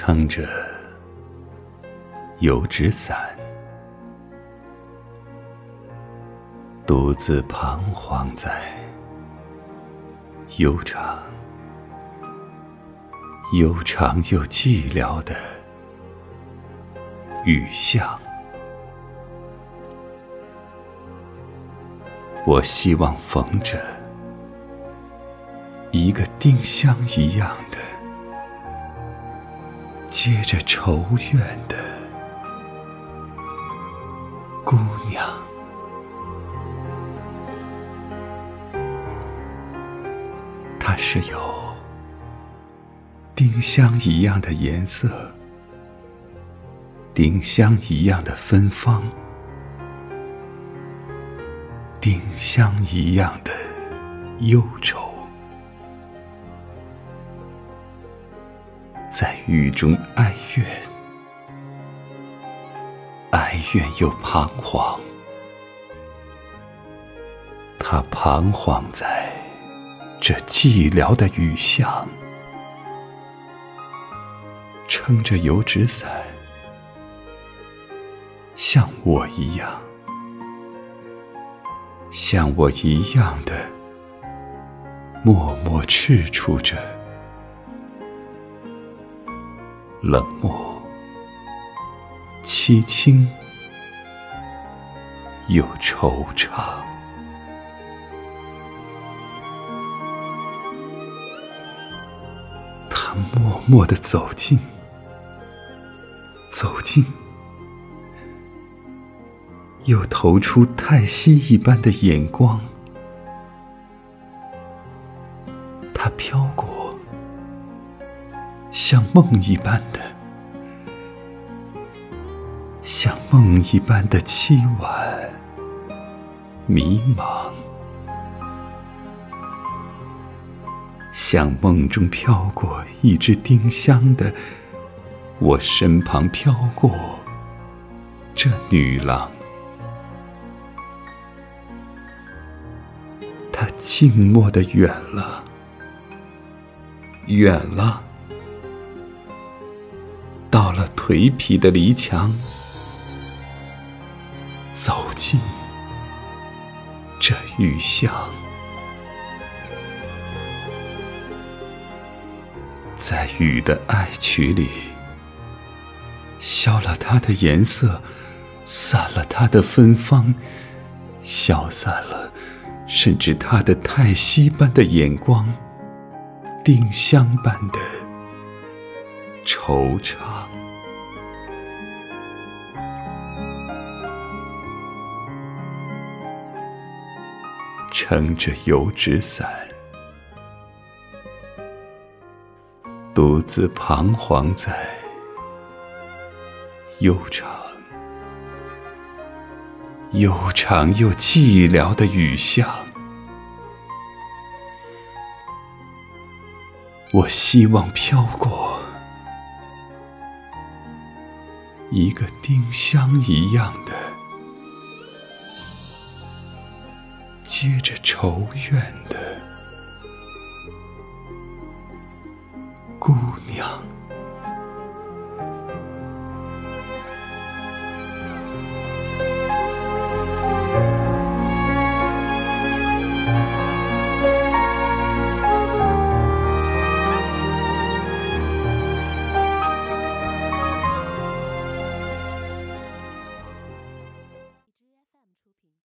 撑着油纸伞，独自彷徨在悠长、悠长又寂寥的雨巷。我希望逢着一个丁香一样的、结着愁怨的姑娘。她是有丁香一样的颜色，丁香一样的芬芳。丁香一样的忧愁，在雨中哀怨，哀怨又彷徨。他彷徨在这寂寥的雨巷，撑着油纸伞，像我一样。像我一样的默默踟蹰着，冷漠、凄清又惆怅。他默默的走近，走近。又投出叹息一般的眼光，像梦一般的，像梦一般的凄婉、迷茫，像梦中飘过一只丁香的，我身旁飘过这女郎。他静默的远了，远了，到了颓圮的篱墙，走进这雨巷，在雨的哀曲里，消了它的颜色，散了它的芬芳，消散了。甚至它的叹息般的眼光，丁香般的惆怅，撑着油纸伞，独自彷徨在悠长。悠长又寂寥的雨巷，我希望飘过一个丁香一样的、结着愁怨的姑娘。